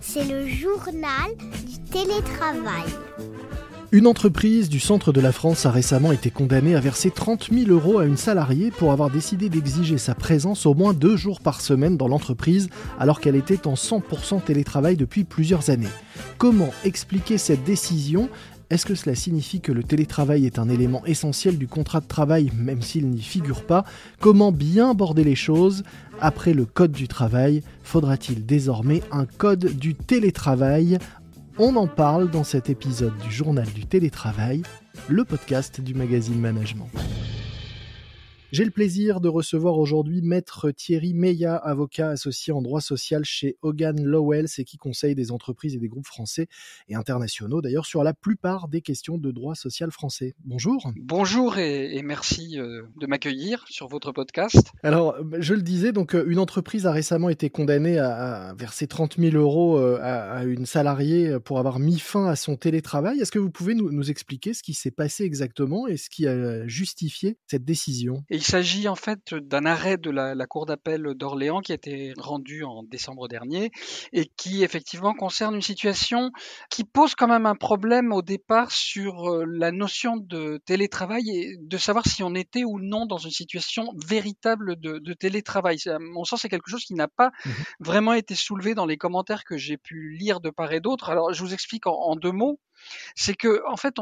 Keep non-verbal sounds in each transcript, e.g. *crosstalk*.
C'est le journal du télétravail. Une entreprise du centre de la France a récemment été condamnée à verser 30 000 euros à une salariée pour avoir décidé d'exiger sa présence au moins deux jours par semaine dans l'entreprise alors qu'elle était en 100% télétravail depuis plusieurs années. Comment expliquer cette décision? Est-ce que cela signifie que le télétravail est un élément essentiel du contrat de travail, même s'il n'y figure pas? Comment bien aborder les choses Après le code du travail, faudra-t-il désormais un code du télétravail? On en parle dans cet épisode du Journal du télétravail, le podcast du magazine Management. J'ai le plaisir de recevoir aujourd'hui Maître Thierry Meillat, avocat associé en droit social chez Hogan Lowell, et qui conseille des entreprises et des groupes français et internationaux, d'ailleurs, sur la plupart des questions de droit social français. Bonjour. Bonjour et, merci euh, de m'accueillir sur votre podcast. Alors, je le disais, donc euh, une entreprise a récemment été condamnée à, verser 30 000 euros euh, à, une salariée pour avoir mis fin à son télétravail. Est-ce que vous pouvez nous, expliquer ce qui s'est passé exactement et ce qui a justifié cette décision? Il s'agit en fait d'un arrêt de la, Cour d'appel d'Orléans qui a été rendu en décembre dernier et qui effectivement concerne une situation qui pose quand même un problème au départ sur euh, la notion de télétravail et de savoir si on était ou non dans une situation véritable de, télétravail. À mon sens, c'est quelque chose qui n'a pas mmh vraiment été soulevé dans les commentaires que j'ai pu lire de part et d'autre. Alors, je vous explique en deux mots c'est que en fait,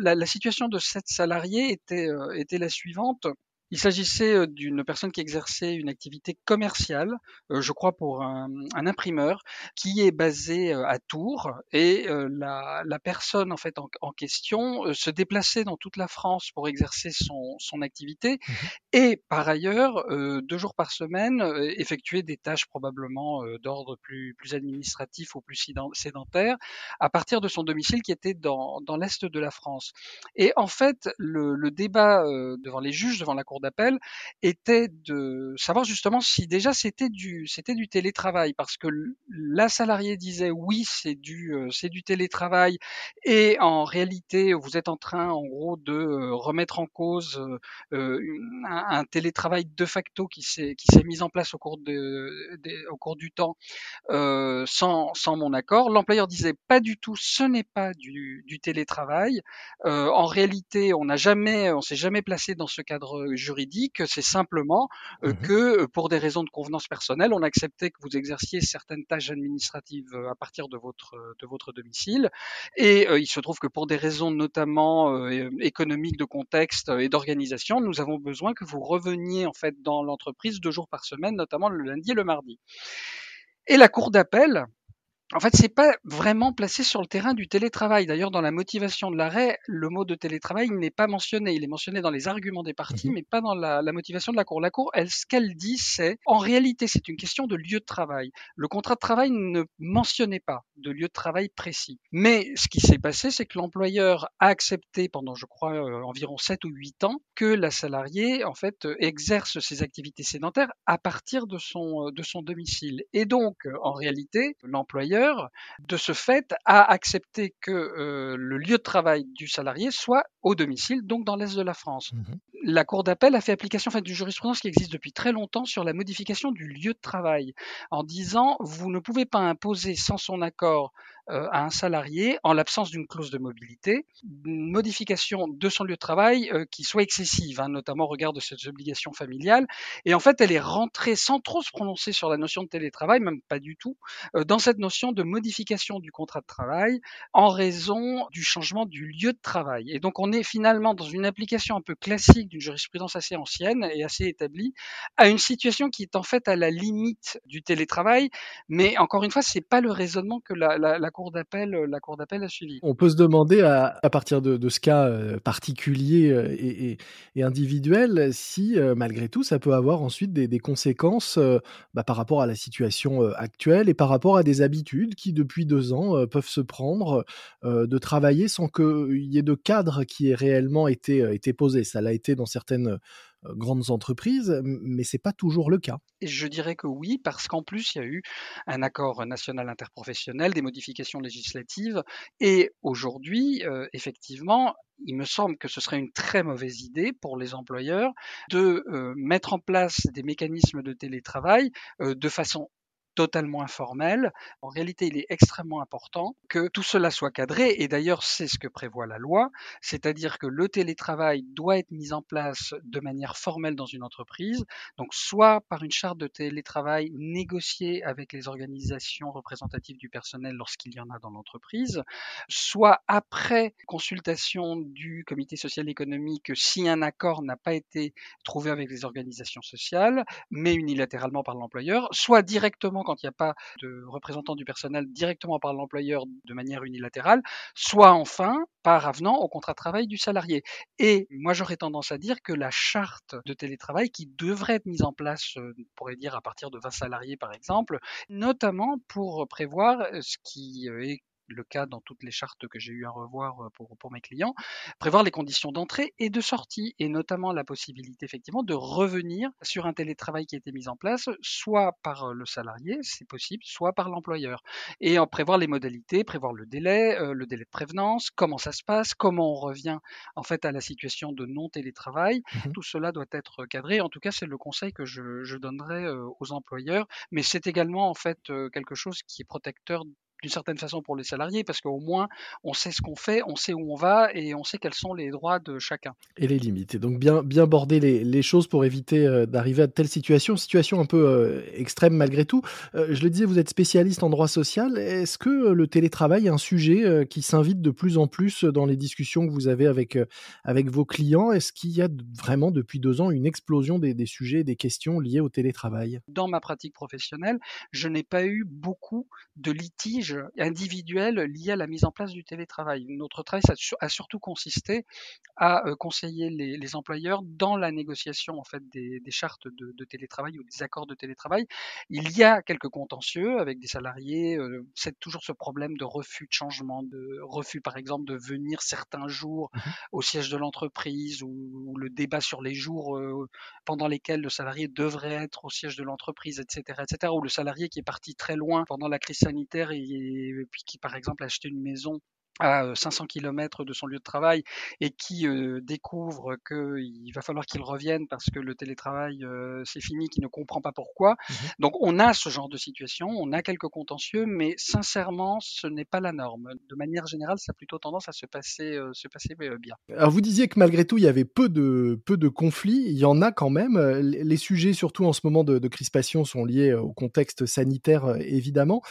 la, situation de cette salariée était, euh, était la suivante. Il s'agissait d'une personne qui exerçait une activité commerciale, je crois pour un, imprimeur, qui est basé à Tours et la, personne en fait en, question se déplaçait dans toute la France pour exercer son, activité mmh et par ailleurs deux jours par semaine effectuer des tâches probablement d'ordre plus, plus administratif ou plus sédentaire à partir de son domicile qui était dans, l'est de la France. Et en fait le, le débat devant les juges, devant la Cour d'appel était de savoir justement si déjà c'était du c'était du télétravail. Parce que la salariée disait oui c'est du euh, c'est du télétravail. Et en réalité vous êtes en train en gros de euh, remettre en cause euh, un, télétravail de facto qui s'est qui s'est mis en place au cours de, au cours du temps sans sans mon accord. L'employeur disait pas du tout ce n'est pas du, télétravail. En réalité on n'a jamais on s'est jamais placé dans ce cadre juridique, c'est simplement euh, mmh que euh, pour des raisons de convenance personnelle, on acceptait que vous exerciez certaines tâches administratives euh, à partir de votre de votre domicile. Et il se trouve que pour des raisons notamment économiques, de contexte et d'organisation, nous avons besoin que vous reveniez en fait dans l'entreprise deux jours par semaine, notamment le lundi et le mardi. Et la cour d'appel, en fait, c'est pas vraiment placé sur le terrain du télétravail. D'ailleurs, dans la motivation de l'arrêt, le mot de télétravail n'est pas mentionné. Il est mentionné dans les arguments des parties, mmh mais pas dans la, motivation de la Cour. La Cour, elle, ce qu'elle dit, c'est, en réalité, c'est une question de lieu de travail. Le contrat de travail ne mentionnait pas de lieu de travail précis. Mais ce qui s'est passé, c'est que l'employeur a accepté pendant, je crois, euh, environ 7 ou 8 ans que la salariée, en fait, exerce ses activités sédentaires à partir de son, de son domicile. Et donc, en réalité, l'employeur de ce fait, a accepté que euh, le lieu de travail du salarié soit au domicile, donc dans l'Est de la France. Mmh la Cour d'appel a fait application en d'une jurisprudence qui existe depuis très longtemps sur la modification du lieu de travail, en disant vous ne pouvez pas imposer sans son accord à un salarié, en l'absence d'une clause de mobilité, une modification de son lieu de travail euh, qui soit excessive, hein, notamment au regard de ses obligations familiales. Et en fait, elle est rentrée sans trop se prononcer sur la notion de télétravail, même pas du tout, euh, dans cette notion de modification du contrat de travail en raison du changement du lieu de travail. Et donc, on est finalement dans une application un peu classique d'une jurisprudence assez ancienne et assez établie à une situation qui est en fait à la limite du télétravail. Mais encore une fois, c'est pas le raisonnement que la, la, la cour d'appel, euh, la cour d'appel a suivi. On peut se demander à, partir de, ce cas euh, particulier euh, et, individuel si malgré tout ça peut avoir ensuite des, conséquences bah, par rapport à la situation actuelle et par rapport à des habitudes qui depuis deux ans peuvent se prendre de travailler sans qu'il y ait de cadre qui ait réellement été posé. Ça l'a été dans certaines grandes entreprises, mais c'est pas toujours le cas. Je dirais que oui, parce qu'en plus, il y a eu un accord national interprofessionnel, des modifications législatives, et aujourd'hui, effectivement, il me semble que ce serait une très mauvaise idée pour les employeurs de mettre en place des mécanismes de télétravail de façon totalement informel. En réalité, il est extrêmement important que tout cela soit cadré, et d'ailleurs, c'est ce que prévoit la loi, c'est-à-dire que le télétravail doit être mis en place de manière formelle dans une entreprise, donc soit par une charte de télétravail négociée avec les organisations représentatives du personnel lorsqu'il y en a dans l'entreprise, soit après consultation du comité social économique si un accord n'a pas été trouvé avec les organisations sociales, mais unilatéralement par l'employeur, soit directement quand il n'y a pas de représentant du personnel directement par l'employeur de manière unilatérale, soit enfin par avenant au contrat de travail du salarié. Et moi, j'aurais tendance à dire que la charte de télétravail qui devrait être mise en place, euh, on pourrait dire à partir de 20 salariés par exemple, notamment pour prévoir ce qui euh, est le cas dans toutes les chartes que j'ai eu à revoir pour, pour mes clients, prévoir les conditions d'entrée et de sortie, et notamment la possibilité effectivement de revenir sur un télétravail qui a été mis en place, soit par le salarié, c'est possible, soit par l'employeur. Et en prévoir les modalités, prévoir le délai, le délai de prévenance, comment ça se passe, comment on revient en fait à la situation de non-télétravail. Mmh Tout cela doit être cadré. En tout cas, c'est le conseil que je, je donnerai aux employeurs, mais c'est également en fait quelque chose qui est protecteur d'une certaine façon pour les salariés, parce qu'au moins on sait ce qu'on fait, on sait où on va et on sait quels sont les droits de chacun. Et les limites. Et donc bien, bien border les, choses pour éviter euh, d'arriver à de telles situations, situation un peu euh, extrême malgré tout. Euh, je le disais, vous êtes spécialiste en droit social. Est-ce que le télétravail est un sujet qui s'invite de plus en plus dans les discussions que vous avez avec, avec vos clients? Est-ce qu'il y a vraiment depuis deux ans une explosion des, des sujets et des questions liées au télétravail? Dans ma pratique professionnelle, je n'ai pas eu beaucoup de litiges individuelles liées à la mise en place du télétravail. Notre travail a surtout consisté à euh, conseiller les, employeurs dans la négociation en fait des, chartes de, télétravail ou des accords de télétravail. Il y a quelques contentieux avec des salariés. Euh, c'est toujours ce problème de refus de changement, de refus par exemple de venir certains jours mmh au siège de l'entreprise ou, le débat sur les jours euh, pendant lesquels le salarié devrait être au siège de l'entreprise, etc., etc. Ou le salarié qui est parti très loin pendant la crise sanitaire et et puis qui par exemple a acheté une maison à 500 km de son lieu de travail et qui découvre qu'il va falloir qu'il revienne parce que le télétravail c'est fini, qui ne comprend pas pourquoi. Mmh Donc on a ce genre de situation, on a quelques contentieux, mais sincèrement ce n'est pas la norme. De manière générale, ça a plutôt tendance à se passer, se passer bien. Alors vous disiez que malgré tout il y avait peu de peu de conflits, il y en a quand même. Les sujets surtout en ce moment de, crispation sont liés au contexte sanitaire évidemment.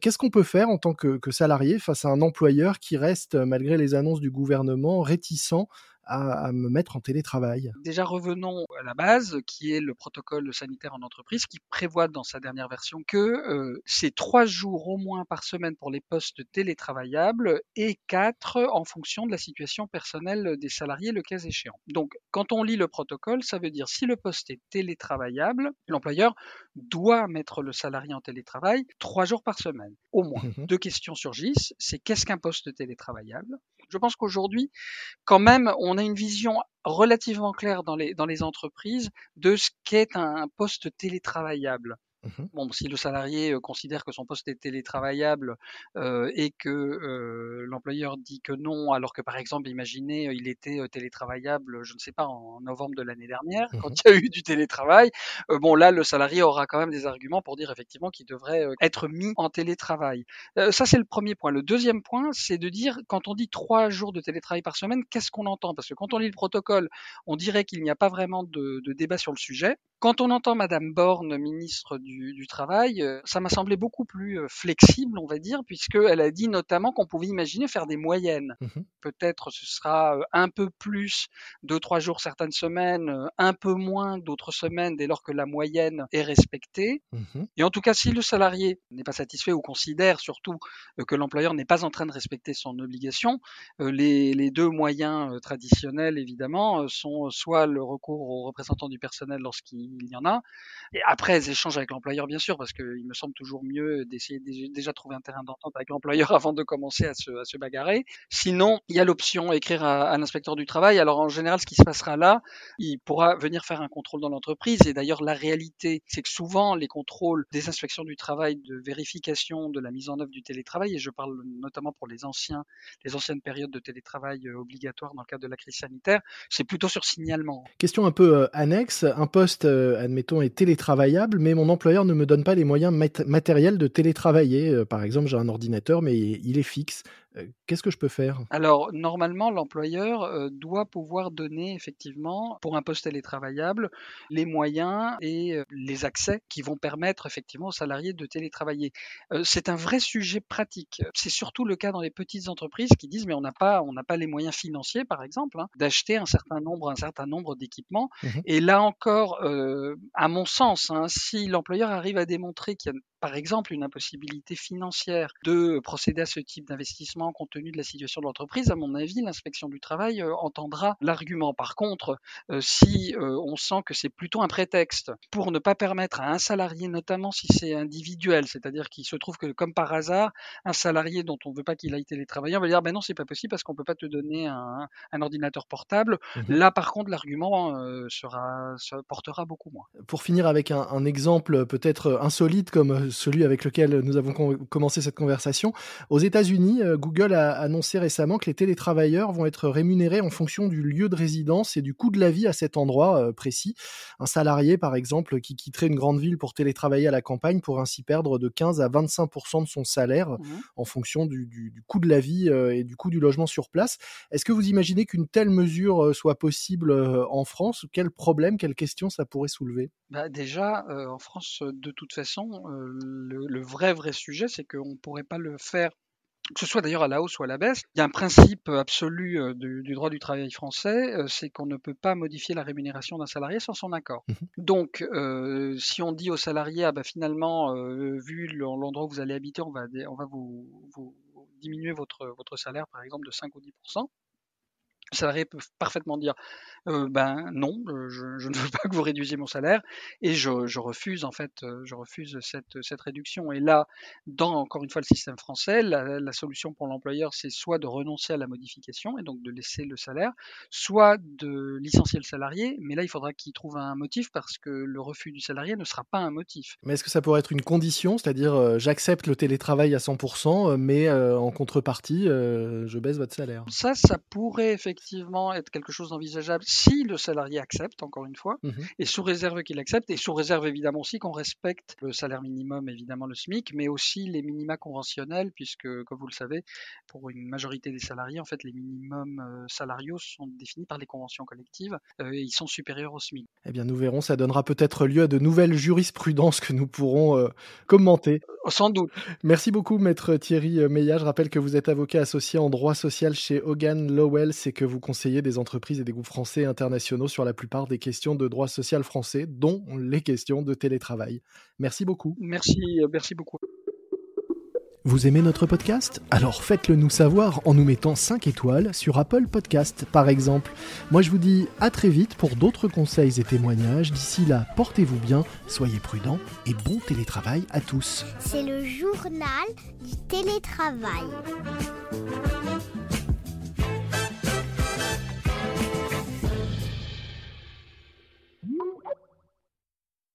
Qu'est-ce qu'on peut faire en tant que, que salarié face à un employeur qui qui reste, malgré les annonces du gouvernement, réticent à, me mettre en télétravail Déjà, revenons à la base, qui est le protocole sanitaire en entreprise, qui prévoit dans sa dernière version que euh, c'est trois jours au moins par semaine pour les postes télétravaillables et quatre en fonction de la situation personnelle des salariés, le cas échéant. Donc, quand on lit le protocole, ça veut dire si le poste est télétravaillable, l'employeur doit mettre le salarié en télétravail trois jours par semaine, au moins. Mmh Deux questions surgissent, c'est qu'est-ce qu'un poste télétravaillable Je pense qu'aujourd'hui, quand même, on a une vision relativement claire dans les, entreprises de ce qu'est un poste télétravaillable. Mmh bon, si le salarié considère que son poste est télétravaillable et que l'employeur dit que non, alors que par exemple, imaginez, il était télétravaillable, je ne sais pas, en novembre de l'année dernière, mmh quand il y a eu du télétravail, bon là, le salarié aura quand même des arguments pour dire effectivement qu'il devrait être mis en télétravail. ça, c'est le premier point. Le deuxième point, c'est de dire, quand on dit trois jours de télétravail par semaine, qu'est-ce qu'on entend? Parce que quand on lit le protocole, on dirait qu'il n'y a pas vraiment de, de débat sur le sujet. Quand on entend Madame Borne, ministre du, Travail, euh, ça m'a semblé beaucoup plus euh, flexible, on va dire, puisqu'elle a dit notamment qu'on pouvait imaginer faire des moyennes. Mmh Peut-être ce sera euh, un peu plus, deux, trois jours certaines semaines, un peu moins d'autres semaines dès lors que la moyenne est respectée. Mmh Et en tout cas, si le salarié n'est pas satisfait ou considère surtout que l'employeur n'est pas en train de respecter son obligation, les, les deux moyens traditionnels, évidemment, sont soit le recours aux représentants du personnel lorsqu'il il y en a. Et après, elles échangent avec employeur, bien sûr, parce qu'il me semble toujours mieux d'essayer de déjà trouver un terrain d'entente avec l'employeur *laughs* avant de commencer à se, bagarrer. Sinon, il y a l'option écrire à, à l'inspecteur du travail. Alors en général, ce qui se passera là, il pourra venir faire un contrôle dans l'entreprise. Et d'ailleurs, la réalité, c'est que souvent, les contrôles des inspections du travail de vérification de la mise en œuvre du télétravail, et je parle notamment pour les anciens, les anciennes périodes de télétravail euh, obligatoire dans le cadre de la crise sanitaire, c'est plutôt sur signalement. Question un peu euh, annexe. Un poste, euh, admettons, est télétravaillable, mais mon ne me donne pas les moyens matériels de télétravailler. par exemple, j'ai un ordinateur, mais il est fixe. Qu'est-ce que je peux faire? Alors, normalement, l'employeur doit pouvoir donner effectivement, pour un poste télétravaillable, les moyens et les accès qui vont permettre effectivement aux salariés de télétravailler. c'est un vrai sujet pratique. C'est surtout le cas dans les petites entreprises qui disent mais on n'a pas, on n'a pas les moyens financiers, par exemple, hein, d'acheter un certain nombre, un certain nombre d'équipements. Mmh et là encore, à mon sens, hein, si l'employeur arrive à démontrer qu'il y a par exemple une impossibilité financière de procéder à ce type d'investissement compte tenu de la situation de l'entreprise, à mon avis, l'inspection du travail euh, entendra l'argument. Par contre, euh, si euh, on sent que c'est plutôt un prétexte pour ne pas permettre à un salarié, notamment si c'est individuel, c'est-à-dire qu'il se trouve que comme par hasard, un salarié dont on ne veut pas qu'il aille télétravailler, on va dire ben non, c'est pas possible parce qu'on peut pas te donner un, ordinateur portable. Mmh Là, par contre, l'argument sera, portera beaucoup moins. Pour finir avec un, un exemple peut-être insolite comme celui avec lequel nous avons commencé cette conversation. Aux États-Unis, euh, Google a annoncé récemment que les télétravailleurs vont être rémunérés en fonction du lieu de résidence et du coût de la vie à cet endroit euh, précis. Un salarié, par exemple, qui quitterait une grande ville pour télétravailler à la campagne pourrait ainsi perdre de 15 à 25 de son salaire mmh en fonction du, coût de la vie euh, et du coût du logement sur place. Est-ce que vous imaginez qu'une telle mesure soit possible en France? Quel problème, quelle question ça pourrait soulever? Bah Déjà, en France, de toute façon, le, vrai, vrai sujet, c'est qu'on ne pourrait pas le faire que ce soit d'ailleurs à la hausse ou à la baisse, il y a un principe absolu euh, du, droit du travail français, euh, c'est qu'on ne peut pas modifier la rémunération d'un salarié sans son accord. Mmh Donc, euh, si on dit au salarié, ah bah finalement, vu l'endroit où vous allez habiter, on va, on va vous, vous, diminuer votre, votre salaire, par exemple, de 5 ou 10 le salarié peut parfaitement dire euh, ben non, euh, je, je, ne veux pas que vous réduisiez mon salaire et je, je refuse en fait, euh, je refuse cette, cette, réduction. Et là, dans encore une fois le système français, la, la solution pour l'employeur, c'est soit de renoncer à la modification et donc de laisser le salaire, soit de licencier le salarié. Mais là, il faudra qu'il trouve un motif parce que le refus du salarié ne sera pas un motif. Mais est-ce que ça pourrait être une condition, c'est-à-dire j'accepte le télétravail à 100%, mais en contrepartie, je baisse votre salaire Ça, ça pourrait effectivement effectivement être quelque chose d'envisageable si le salarié accepte, encore une fois, mmh et sous réserve qu'il accepte, et sous réserve évidemment aussi qu'on respecte le salaire minimum, évidemment le SMIC, mais aussi les minima conventionnels, puisque, comme vous le savez, pour une majorité des salariés, en fait, les minimums euh, salariaux sont définis par les conventions collectives, euh, et ils sont supérieurs au SMIC. Eh bien, nous verrons, ça donnera peut-être lieu à de nouvelles jurisprudences que nous pourrons euh, commenter. Sans doute. Merci beaucoup, maître Thierry Meillat. Je rappelle que vous êtes avocat associé en droit social chez Hogan Lowell, c'est que vous conseillez des entreprises et des groupes français et internationaux sur la plupart des questions de droit social français, dont les questions de télétravail. Merci beaucoup. Merci, euh, merci beaucoup. Vous aimez notre podcast? Alors faites-le nous savoir en nous mettant 5 étoiles sur Apple Podcast par exemple. Moi je vous dis à très vite pour d'autres conseils et témoignages. D'ici là, portez-vous bien, soyez prudents et bon télétravail à tous. C'est le journal du télétravail.